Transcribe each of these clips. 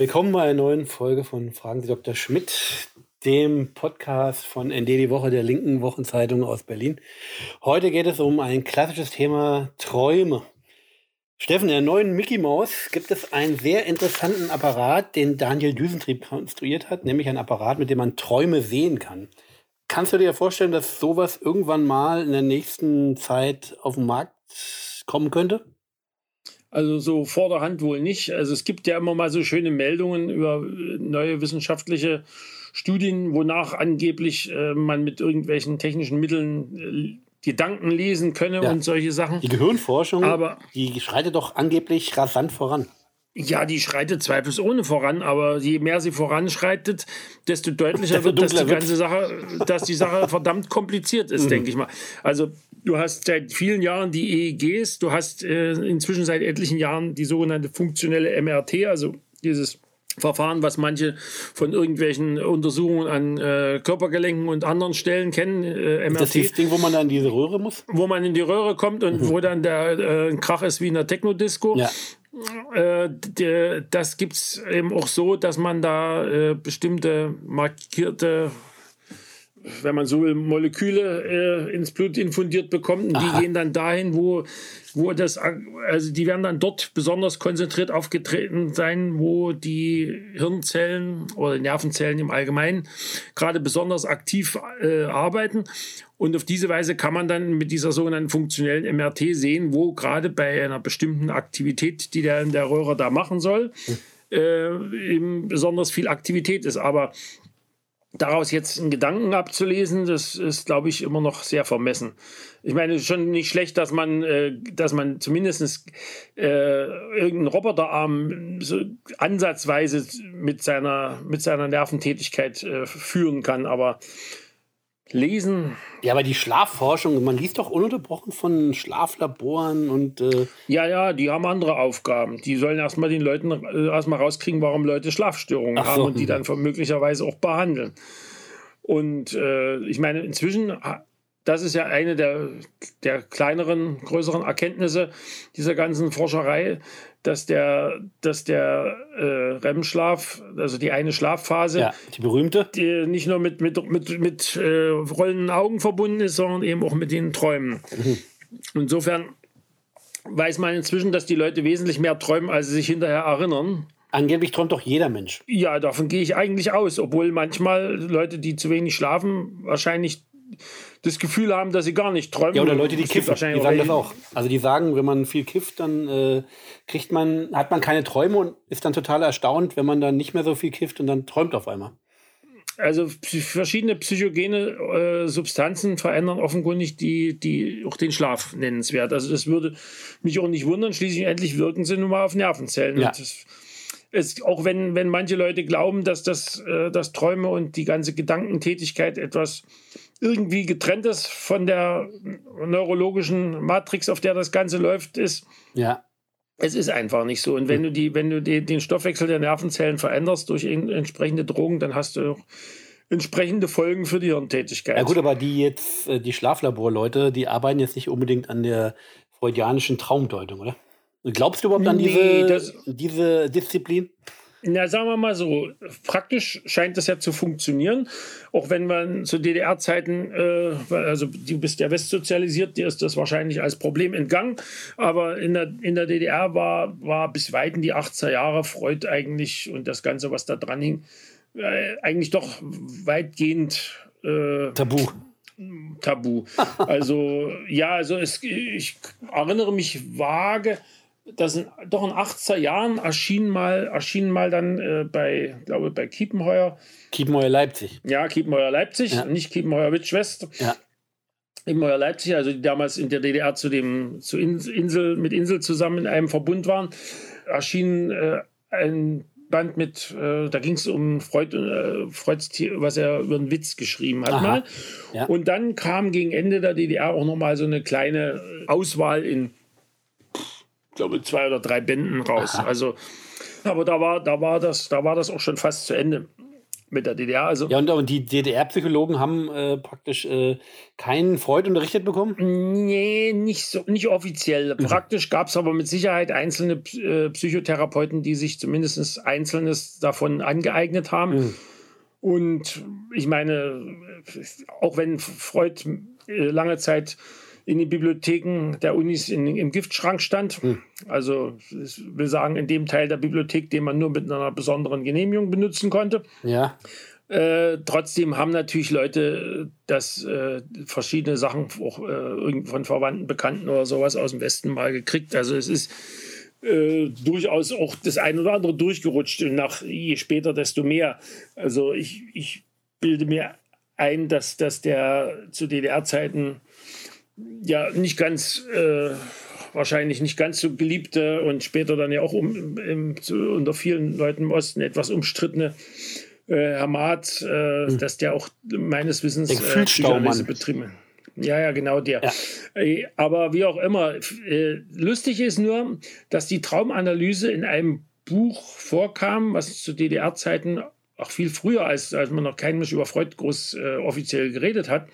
Willkommen bei einer neuen Folge von Fragen Sie Dr. Schmidt, dem Podcast von ND die Woche der linken Wochenzeitung aus Berlin. Heute geht es um ein klassisches Thema Träume. Steffen, in der neuen Mickey Mouse gibt es einen sehr interessanten Apparat, den Daniel Düsentrieb konstruiert hat, nämlich ein Apparat, mit dem man Träume sehen kann. Kannst du dir vorstellen, dass sowas irgendwann mal in der nächsten Zeit auf den Markt kommen könnte? Also so vor der Hand wohl nicht. Also es gibt ja immer mal so schöne Meldungen über neue wissenschaftliche Studien, wonach angeblich äh, man mit irgendwelchen technischen Mitteln äh, Gedanken lesen könne ja. und solche Sachen. Die Gehirnforschung, aber die schreitet doch angeblich rasant voran. Ja, die schreitet zweifelsohne voran, aber je mehr sie voranschreitet, desto deutlicher wird, dass die ganze Sache, dass die Sache verdammt kompliziert ist, mhm. denke ich mal. Also du hast seit vielen Jahren die EEGs, du hast äh, inzwischen seit etlichen Jahren die sogenannte funktionelle MRT, also dieses Verfahren, was manche von irgendwelchen Untersuchungen an äh, Körpergelenken und anderen Stellen kennen. Äh, MRT, das ist das Ding, wo man dann in diese Röhre muss? Wo man in die Röhre kommt und mhm. wo dann der äh, Krach ist wie in der Techno-Disco. Ja. Äh, das gibt es eben auch so, dass man da äh, bestimmte markierte wenn man so will, Moleküle äh, ins Blut infundiert bekommt. Und die gehen dann dahin, wo, wo das, also die werden dann dort besonders konzentriert aufgetreten sein, wo die Hirnzellen oder Nervenzellen im Allgemeinen gerade besonders aktiv äh, arbeiten. Und auf diese Weise kann man dann mit dieser sogenannten funktionellen MRT sehen, wo gerade bei einer bestimmten Aktivität, die der in der Röhre da machen soll, äh, eben besonders viel Aktivität ist. Aber daraus jetzt einen Gedanken abzulesen, das ist, glaube ich, immer noch sehr vermessen. Ich meine, schon nicht schlecht, dass man, äh, dass man zumindest äh, irgendeinen Roboterarm so ansatzweise mit seiner, mit seiner Nerventätigkeit äh, führen kann, aber Lesen. Ja, aber die Schlafforschung, man liest doch ununterbrochen von Schlaflaboren und. Äh ja, ja, die haben andere Aufgaben. Die sollen erstmal den Leuten äh, erstmal rauskriegen, warum Leute Schlafstörungen so. haben und die dann möglicherweise auch behandeln. Und äh, ich meine, inzwischen das ist ja eine der, der kleineren, größeren Erkenntnisse dieser ganzen Forscherei, dass der, dass der äh, REM-Schlaf, also die eine Schlafphase, ja, die berühmte, die nicht nur mit, mit, mit, mit äh, rollenden Augen verbunden ist, sondern eben auch mit den Träumen. Mhm. Insofern weiß man inzwischen, dass die Leute wesentlich mehr träumen, als sie sich hinterher erinnern. Angeblich träumt doch jeder Mensch. Ja, davon gehe ich eigentlich aus, obwohl manchmal Leute, die zu wenig schlafen, wahrscheinlich das Gefühl haben, dass sie gar nicht träumen. Ja, oder Leute, die kiffen, die sagen das auch. Also die sagen, wenn man viel kifft, dann äh, kriegt man, hat man keine Träume und ist dann total erstaunt, wenn man dann nicht mehr so viel kifft und dann träumt auf einmal. Also verschiedene psychogene äh, Substanzen verändern offenkundig die, die, auch den Schlaf nennenswert. Also das würde mich auch nicht wundern. Schließlich endlich wirken sie nun mal auf Nervenzellen. Ja. Es, auch wenn, wenn manche Leute glauben, dass das, äh, das Träume und die ganze Gedankentätigkeit etwas irgendwie getrennt ist von der neurologischen Matrix, auf der das Ganze läuft, ist. Ja. Es ist einfach nicht so. Und wenn du die, wenn du die, den Stoffwechsel der Nervenzellen veränderst durch entsprechende Drogen, dann hast du auch entsprechende Folgen für die Hirntätigkeit. Ja gut, aber die jetzt, äh, die Schlaflaborleute, die arbeiten jetzt nicht unbedingt an der freudianischen Traumdeutung, oder? Glaubst du überhaupt an diese, das, diese Disziplin? Na, sagen wir mal so, praktisch scheint das ja zu funktionieren. Auch wenn man zu DDR-Zeiten, äh, also du bist ja westsozialisiert, dir ist das wahrscheinlich als Problem entgangen. Aber in der, in der DDR war, war bis weit in die 80er Jahre Freud eigentlich und das Ganze, was da dran hing, äh, eigentlich doch weitgehend äh, Tabu. Tabu. Also, ja, also es, ich erinnere mich vage, das sind doch in 80er Jahren erschien mal, erschien mal dann äh, bei, glaube bei Kiepenheuer. Kiepenheuer Leipzig. Ja, Kiepenheuer Leipzig, ja. nicht Kiepenheuer Witschwest. Ja. Kiepenheuer Leipzig, also die damals in der DDR zu dem, zu Insel, mit Insel zusammen in einem Verbund waren, erschien äh, ein Band mit, äh, da ging es um Freud, äh, Freuds, was er über einen Witz geschrieben hat Aha. mal. Ja. Und dann kam gegen Ende der DDR auch noch mal so eine kleine Auswahl in glaube, zwei oder drei Bänden raus. Aha. Also, aber da war, da war das, da war das auch schon fast zu Ende. mit der DDR. Also ja, und, und die DDR-Psychologen haben äh, praktisch äh, keinen Freud unterrichtet bekommen? Nee, nicht, so, nicht offiziell. Mhm. Praktisch gab es aber mit Sicherheit einzelne äh, Psychotherapeuten, die sich zumindest Einzelnes davon angeeignet haben. Mhm. Und ich meine, auch wenn Freud äh, lange Zeit in den Bibliotheken der Unis in, im Giftschrank stand. Hm. Also ich will sagen, in dem Teil der Bibliothek, den man nur mit einer besonderen Genehmigung benutzen konnte. Ja. Äh, trotzdem haben natürlich Leute das äh, verschiedene Sachen auch äh, von Verwandten, Bekannten oder sowas aus dem Westen mal gekriegt. Also es ist äh, durchaus auch das eine oder andere durchgerutscht und nach je später, desto mehr. Also ich, ich bilde mir ein, dass, dass der zu DDR-Zeiten ja nicht ganz, äh, wahrscheinlich nicht ganz so geliebte und später dann ja auch um, im, unter vielen Leuten im Osten etwas umstrittene äh, Herr Maat, äh, hm. dass der auch meines Wissens äh, Psychoanalyse betrieben ja, ja, genau der. Ja. Äh, aber wie auch immer, äh, lustig ist nur, dass die Traumanalyse in einem Buch vorkam, was zu DDR-Zeiten auch viel früher, als, als man noch kein Mensch über Freud groß äh, offiziell geredet hat,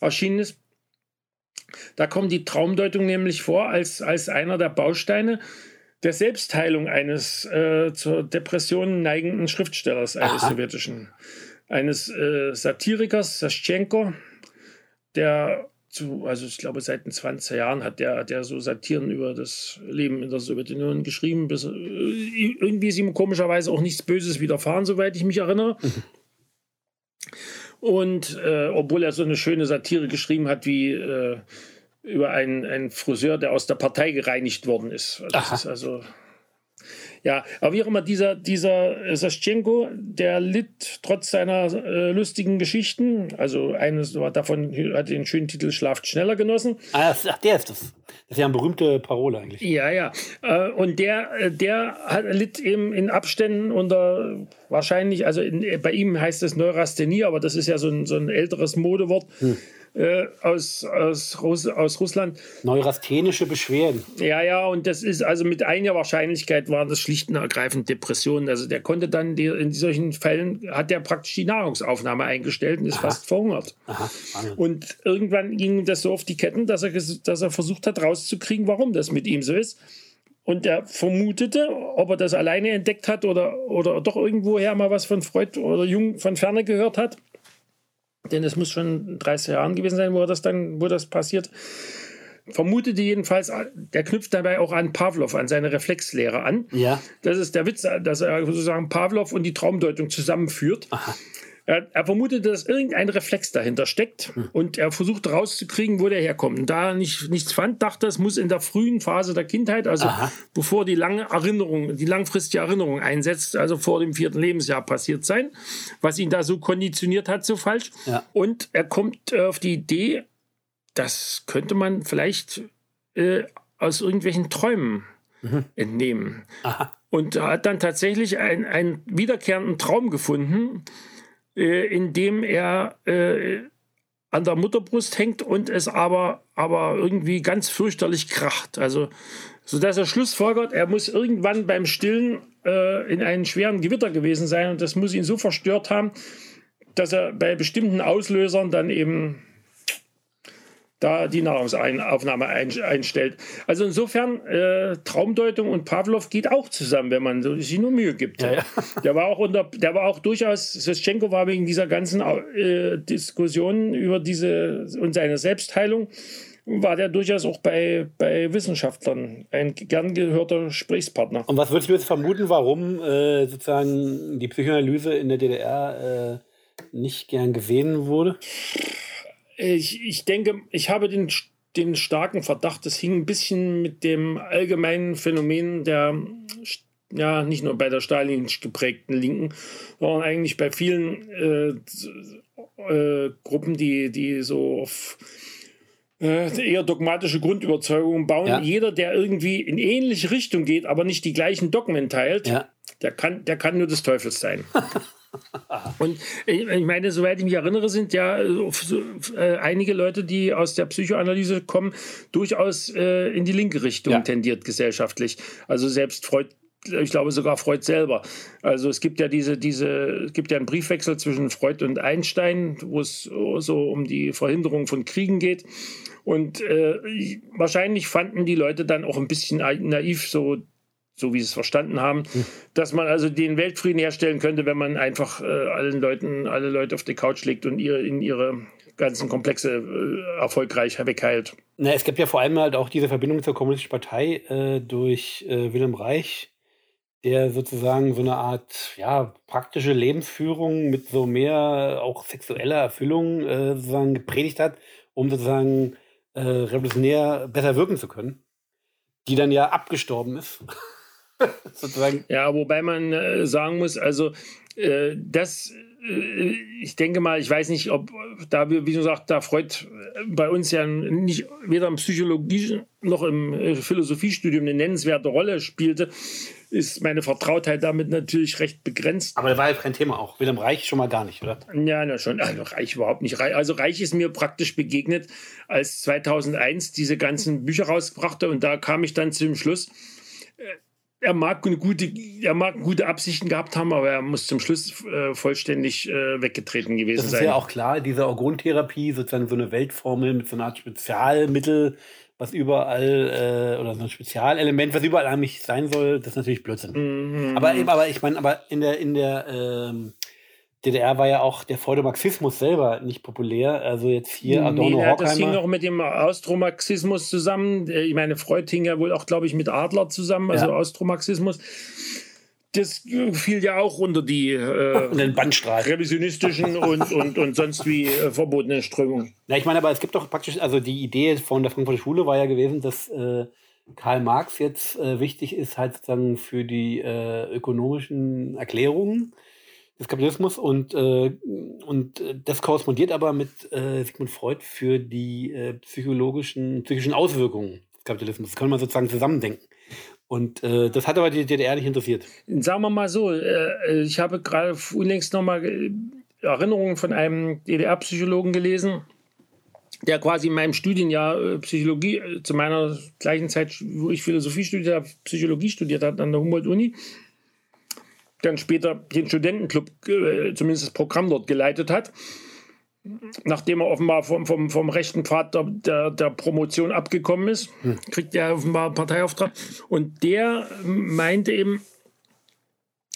erschienen ist. Da kommt die Traumdeutung nämlich vor als, als einer der Bausteine der Selbstheilung eines äh, zur Depression neigenden Schriftstellers, eines Aha. sowjetischen, eines äh, Satirikers, Saschenko, der zu, also ich glaube, seit den 20er Jahren hat der, der so Satiren über das Leben in der Sowjetunion geschrieben. Bis, äh, irgendwie ist ihm komischerweise auch nichts Böses widerfahren, soweit ich mich erinnere. Und äh, obwohl er so eine schöne Satire geschrieben hat, wie äh, über einen, einen Friseur, der aus der Partei gereinigt worden ist. Das ist also ja, aber wie auch immer, dieser, dieser Saschenko, der litt trotz seiner äh, lustigen Geschichten, also eines davon hat den schönen Titel Schlaft schneller genossen. Ah, ach, der ist das. Das ist ja eine berühmte Parole eigentlich. Ja, ja. Äh, und der, äh, der hat, litt eben in Abständen unter wahrscheinlich, also in, bei ihm heißt es Neurasthenie, aber das ist ja so ein, so ein älteres Modewort. Hm äh, aus, aus, Russ aus Russland. Neurasthenische Beschwerden. Ja, ja, und das ist also mit einiger Wahrscheinlichkeit waren das schlicht und ergreifend Depressionen. Also der konnte dann, die, in solchen Fällen hat er praktisch die Nahrungsaufnahme eingestellt und ist Aha. fast verhungert. Aha. Und irgendwann ging das so auf die Ketten, dass er, dass er versucht hat rauszukriegen, warum das mit ihm so ist. Und er vermutete, ob er das alleine entdeckt hat oder, oder doch irgendwoher mal was von Freud oder Jung von Ferne gehört hat denn es muss schon 30 Jahren gewesen sein, wo das dann, wo das passiert. Vermutete jedenfalls, der knüpft dabei auch an Pavlov, an seine Reflexlehre an. Ja. Das ist der Witz, dass er sozusagen Pavlov und die Traumdeutung zusammenführt. Aha. Er, er vermutet, dass irgendein Reflex dahinter steckt hm. und er versucht rauszukriegen, wo der herkommt. Und da er nicht, nichts fand, dachte er, es muss in der frühen Phase der Kindheit, also Aha. bevor die lange Erinnerung, die langfristige Erinnerung einsetzt, also vor dem vierten Lebensjahr passiert sein, was ihn da so konditioniert hat, so falsch. Ja. Und er kommt äh, auf die Idee, das könnte man vielleicht äh, aus irgendwelchen Träumen mhm. entnehmen. Aha. Und hat dann tatsächlich einen wiederkehrenden Traum gefunden, äh, indem er äh, an der Mutterbrust hängt und es aber, aber irgendwie ganz fürchterlich kracht. Also, sodass er schlussfolgert, er muss irgendwann beim Stillen äh, in einem schweren Gewitter gewesen sein und das muss ihn so verstört haben, dass er bei bestimmten Auslösern dann eben da die Nahrungsaufnahme einstellt. Also insofern, äh, Traumdeutung und Pavlov geht auch zusammen, wenn man sich nur Mühe gibt. Ja, ja. Der war auch unter, der war auch durchaus, Seschenko war wegen dieser ganzen äh, Diskussionen über diese und seine Selbstheilung, war der durchaus auch bei, bei Wissenschaftlern ein gern gehörter Gesprächspartner. Und was würdest du jetzt vermuten, warum äh, sozusagen die Psychoanalyse in der DDR äh, nicht gern gesehen wurde? Ich, ich denke, ich habe den, den starken Verdacht, das hing ein bisschen mit dem allgemeinen Phänomen der, ja, nicht nur bei der stalinisch geprägten Linken, sondern eigentlich bei vielen äh, äh, Gruppen, die, die so auf äh, eher dogmatische Grundüberzeugungen bauen. Ja. Jeder, der irgendwie in ähnliche Richtung geht, aber nicht die gleichen Dogmen teilt, ja. der, kann, der kann nur des Teufels sein. Und ich meine, soweit ich mich erinnere, sind ja äh, einige Leute, die aus der Psychoanalyse kommen, durchaus äh, in die linke Richtung ja. tendiert gesellschaftlich. Also selbst Freud ich glaube sogar Freud selber. Also es gibt ja diese, diese, es gibt ja einen Briefwechsel zwischen Freud und Einstein, wo es so um die Verhinderung von Kriegen geht. Und äh, wahrscheinlich fanden die Leute dann auch ein bisschen naiv, so, so wie sie es verstanden haben, hm. dass man also den Weltfrieden herstellen könnte, wenn man einfach äh, allen Leuten, alle Leute auf die Couch legt und ihr in ihre ganzen Komplexe äh, erfolgreich wegheilt. Na, es gibt ja vor allem halt auch diese Verbindung zur Kommunistischen Partei äh, durch äh, Wilhelm Reich, der sozusagen so eine Art ja, praktische Lebensführung mit so mehr auch sexueller Erfüllung äh, sozusagen gepredigt hat, um sozusagen äh, revolutionär besser wirken zu können, die dann ja abgestorben ist. sozusagen. Ja, wobei man äh, sagen muss, also das äh, ich denke mal, ich weiß nicht, ob da wie gesagt, da Freud bei uns ja nicht weder im Psychologie noch im äh, Philosophiestudium eine nennenswerte Rolle spielte, ist meine Vertrautheit damit natürlich recht begrenzt. Aber da war ja kein Thema auch. Wilhelm Reich schon mal gar nicht, oder? Ja, na schon. Also Reich überhaupt nicht. Also Reich ist mir praktisch begegnet, als 2001 diese ganzen Bücher rausbrachte und da kam ich dann zu dem Schluss, äh, er mag gute, er mag gute Absichten gehabt haben, aber er muss zum Schluss äh, vollständig äh, weggetreten gewesen sein. Das ist sein. ja auch klar, diese Orgontherapie, sozusagen so eine Weltformel mit so einer Art Spezialmittel, was überall, äh, oder so ein Spezialelement, was überall eigentlich sein soll, das ist natürlich Blödsinn. Mhm. Aber, aber ich meine, aber in der, in der, ähm, DDR war ja auch der Pseudomarxismus selber nicht populär. Also jetzt hier Adorno, nee, Das hing auch mit dem Austromarxismus zusammen. Ich meine, Freud hing ja wohl auch, glaube ich, mit Adler zusammen, also ja. Austromarxismus. Das fiel ja auch unter die äh, revisionistischen und, und, und sonst wie äh, verbotenen Strömungen. Ja, ich meine, aber es gibt doch praktisch, also die Idee von der Frankfurter Schule war ja gewesen, dass äh, Karl Marx jetzt äh, wichtig ist, halt sozusagen für die äh, ökonomischen Erklärungen des Kapitalismus und, äh, und das korrespondiert aber mit äh, Sigmund Freud für die äh, psychologischen, psychischen Auswirkungen des Kapitalismus. Das kann man sozusagen zusammendenken. Und äh, das hat aber die DDR nicht interessiert. Sagen wir mal so, äh, ich habe gerade unlängst nochmal äh, Erinnerungen von einem DDR-Psychologen gelesen, der quasi in meinem Studienjahr Psychologie, zu meiner gleichen Zeit, wo ich Philosophie studiert habe, Psychologie studiert hat an der Humboldt-Uni dann später den Studentenclub, äh, zumindest das Programm dort geleitet hat. Nachdem er offenbar vom, vom, vom rechten Pfad der, der, der Promotion abgekommen ist, hm. kriegt er offenbar einen Parteiauftrag. Und der meinte eben,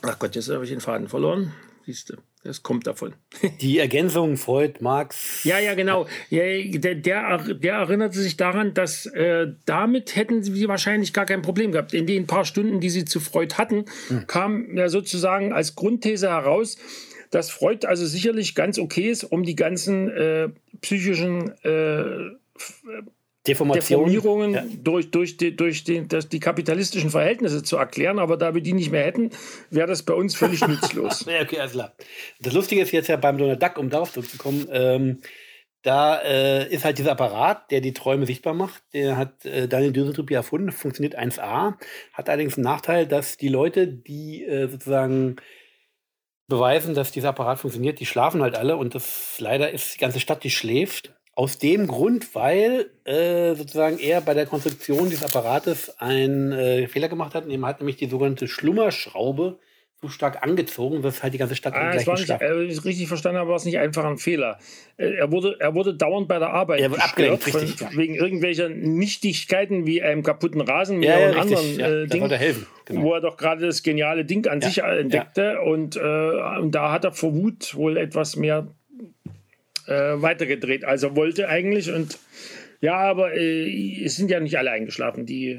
ach Gott, jetzt habe ich den Faden verloren. Siehst du. Das kommt davon. Die Ergänzung Freud, Marx. Ja, ja, genau. Der, der, der erinnerte sich daran, dass äh, damit hätten sie wahrscheinlich gar kein Problem gehabt. In den paar Stunden, die sie zu Freud hatten, hm. kam ja sozusagen als Grundthese heraus, dass Freud also sicherlich ganz okay ist, um die ganzen äh, psychischen äh, Deformation. Deformierungen ja. durch, durch, die, durch die, das, die kapitalistischen Verhältnisse zu erklären. Aber da wir die nicht mehr hätten, wäre das bei uns völlig nutzlos. ja, okay, alles klar. Das Lustige ist jetzt ja beim Donald Duck, um darauf zurückzukommen, ähm, da äh, ist halt dieser Apparat, der die Träume sichtbar macht. Der hat äh, Daniel Düsentrieb erfunden, funktioniert 1A, hat allerdings einen Nachteil, dass die Leute, die äh, sozusagen beweisen, dass dieser Apparat funktioniert, die schlafen halt alle und das leider ist die ganze Stadt, die schläft. Aus dem Grund, weil äh, sozusagen er bei der Konstruktion dieses Apparates einen äh, Fehler gemacht hat. Er hat nämlich die sogenannte Schlummerschraube so stark angezogen, dass halt die ganze Stadt ah, nicht, äh, ich richtig verstanden habe, war es nicht einfach ein Fehler. Äh, er wurde, er wurde dauernd bei der Arbeit er abgelenkt, von, richtig, ja. wegen irgendwelcher Nichtigkeiten wie einem kaputten Rasenmäher ja, ja, und richtig, anderen äh, Dingen, helfen. Genau. wo er doch gerade das geniale Ding an sich entdeckte und, äh, und da hat er vor Wut wohl etwas mehr äh, weitergedreht, als er wollte eigentlich. Und ja, aber äh, es sind ja nicht alle eingeschlafen. Die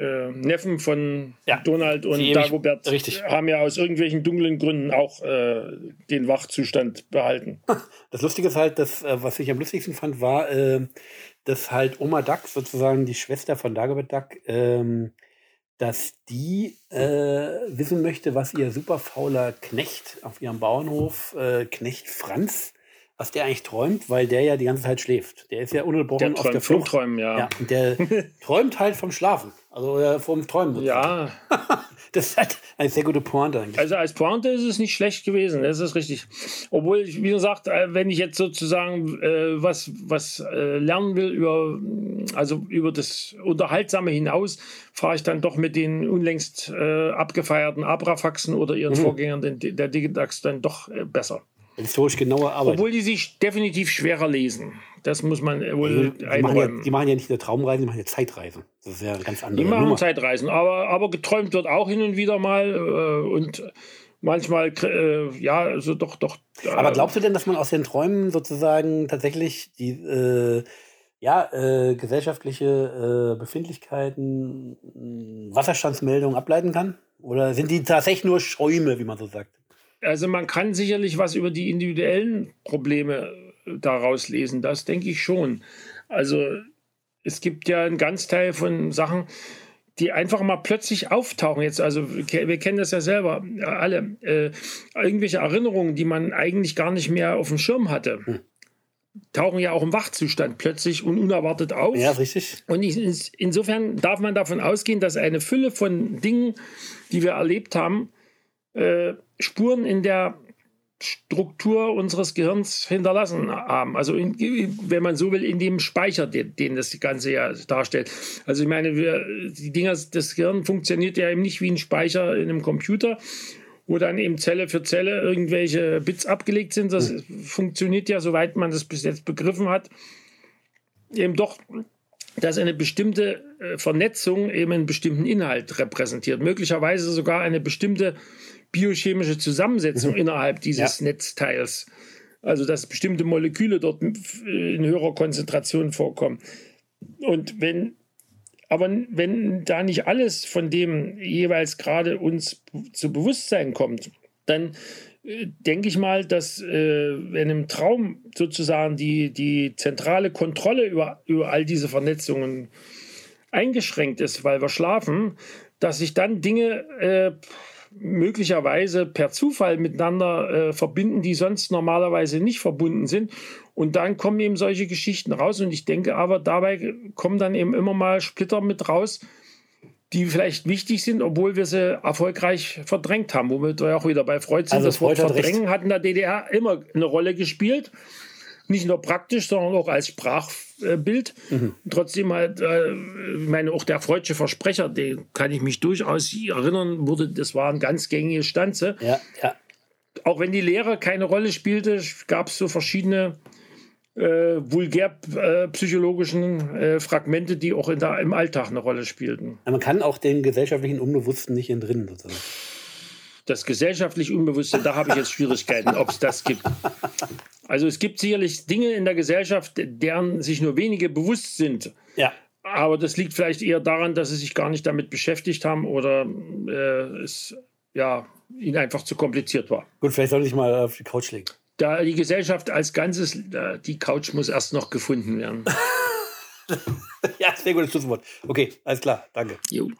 äh, Neffen von ja, Donald und Dagobert richtig. haben ja aus irgendwelchen dunklen Gründen auch äh, den Wachzustand behalten. Das Lustige ist halt, dass, äh, was ich am lustigsten fand, war, äh, dass halt Oma Duck, sozusagen die Schwester von Dagobert Duck, ähm, dass die äh, wissen möchte, was ihr super fauler Knecht auf ihrem Bauernhof, äh, Knecht Franz, was der eigentlich träumt, weil der ja die ganze Zeit schläft. Der ist ja ununterbrochen auf der Flucht. Träumen, ja. ja. Und der träumt halt vom Schlafen, also äh, vom Träumen. Ja. Das ist halt eine sehr gute Pointe eigentlich. Also als Pointe ist es nicht schlecht gewesen, das ist richtig. Obwohl, wie gesagt, äh, wenn ich jetzt sozusagen äh, was, was äh, lernen will über, also über das Unterhaltsame hinaus, fahre ich dann doch mit den unlängst äh, abgefeierten Abrafaxen oder ihren mhm. Vorgängern den, der Digidax dann doch äh, besser. Historisch genaue Arbeit. Obwohl die sich definitiv schwerer lesen. Das muss man wohl die, die machen, ja, die machen ja nicht eine Traumreise, die machen ja Zeitreisen. Das ist ja ganz andere Die machen Nummer. Zeitreisen, aber, aber geträumt wird auch hin und wieder mal. Äh, und manchmal, äh, ja, also doch, doch. Äh, aber glaubst du denn, dass man aus den Träumen sozusagen tatsächlich die äh, ja, äh, gesellschaftliche äh, Befindlichkeiten, Wasserstandsmeldungen ableiten kann? Oder sind die tatsächlich nur Schäume, wie man so sagt? Also man kann sicherlich was über die individuellen Probleme äh, daraus lesen, das denke ich schon. Also es gibt ja einen ganz Teil von Sachen, die einfach mal plötzlich auftauchen jetzt. Also wir kennen das ja selber alle. Äh, irgendwelche Erinnerungen, die man eigentlich gar nicht mehr auf dem Schirm hatte. Hm. Tauchen ja auch im Wachzustand plötzlich und unerwartet auf. Ja, richtig. Und insofern darf man davon ausgehen, dass eine Fülle von Dingen, die wir erlebt haben, äh, Spuren in der Struktur unseres Gehirns hinterlassen haben. Also in, wenn man so will, in dem Speicher, den, den, das Ganze ja darstellt. Also ich meine, wir, die Dinger, das Gehirn funktioniert ja eben nicht wie ein Speicher in einem Computer, wo dann eben Zelle für Zelle irgendwelche Bits abgelegt sind. Das mhm. funktioniert ja, soweit man das bis jetzt begriffen hat, eben doch dass eine bestimmte äh, Vernetzung eben einen bestimmten Inhalt repräsentiert, möglicherweise sogar eine bestimmte biochemische Zusammensetzung mhm. innerhalb dieses ja. Netzteils. Also dass bestimmte Moleküle dort in höherer Konzentration vorkommen. Und wenn, aber wenn da nicht alles von dem jeweils gerade uns zu Bewusstsein kommt, dann äh, denke ich mal, dass äh, wenn im Traum sozusagen die, die zentrale Kontrolle über, über all diese Vernetzungen eingeschränkt ist, weil wir schlafen, dass sich dann Dinge äh, möglicherweise per Zufall miteinander äh, verbinden, die sonst normalerweise nicht verbunden sind. Und dann kommen eben solche Geschichten raus. Und ich denke aber, dabei kommen dann eben immer mal Splitter mit raus, die vielleicht wichtig sind, obwohl wir sie erfolgreich verdrängt haben. Womit wir auch wieder bei Freud sind. Also das Wort Verdrängen hat in der DDR immer eine Rolle gespielt nicht nur praktisch, sondern auch als Sprachbild. Mhm. Trotzdem halt, äh, meine, auch der freudsche Versprecher, den kann ich mich durchaus erinnern, wurde, das waren ganz gängige Stanze. Ja, ja. Auch wenn die Lehre keine Rolle spielte, gab es so verschiedene äh, vulgär-psychologischen äh, Fragmente, die auch in der, im Alltag eine Rolle spielten. man kann auch den gesellschaftlichen Unbewussten nicht entrinnen, sozusagen. Das gesellschaftlich Unbewusste, da habe ich jetzt Schwierigkeiten, ob es das gibt. Also es gibt sicherlich Dinge in der Gesellschaft, deren sich nur wenige bewusst sind. Ja. Aber das liegt vielleicht eher daran, dass sie sich gar nicht damit beschäftigt haben oder äh, es ja, ihnen einfach zu kompliziert war. Gut, vielleicht soll ich mal auf die Couch legen. Da die Gesellschaft als Ganzes, die Couch muss erst noch gefunden werden. ja, sehr gutes Schlusswort. Okay, alles klar, danke. Jo.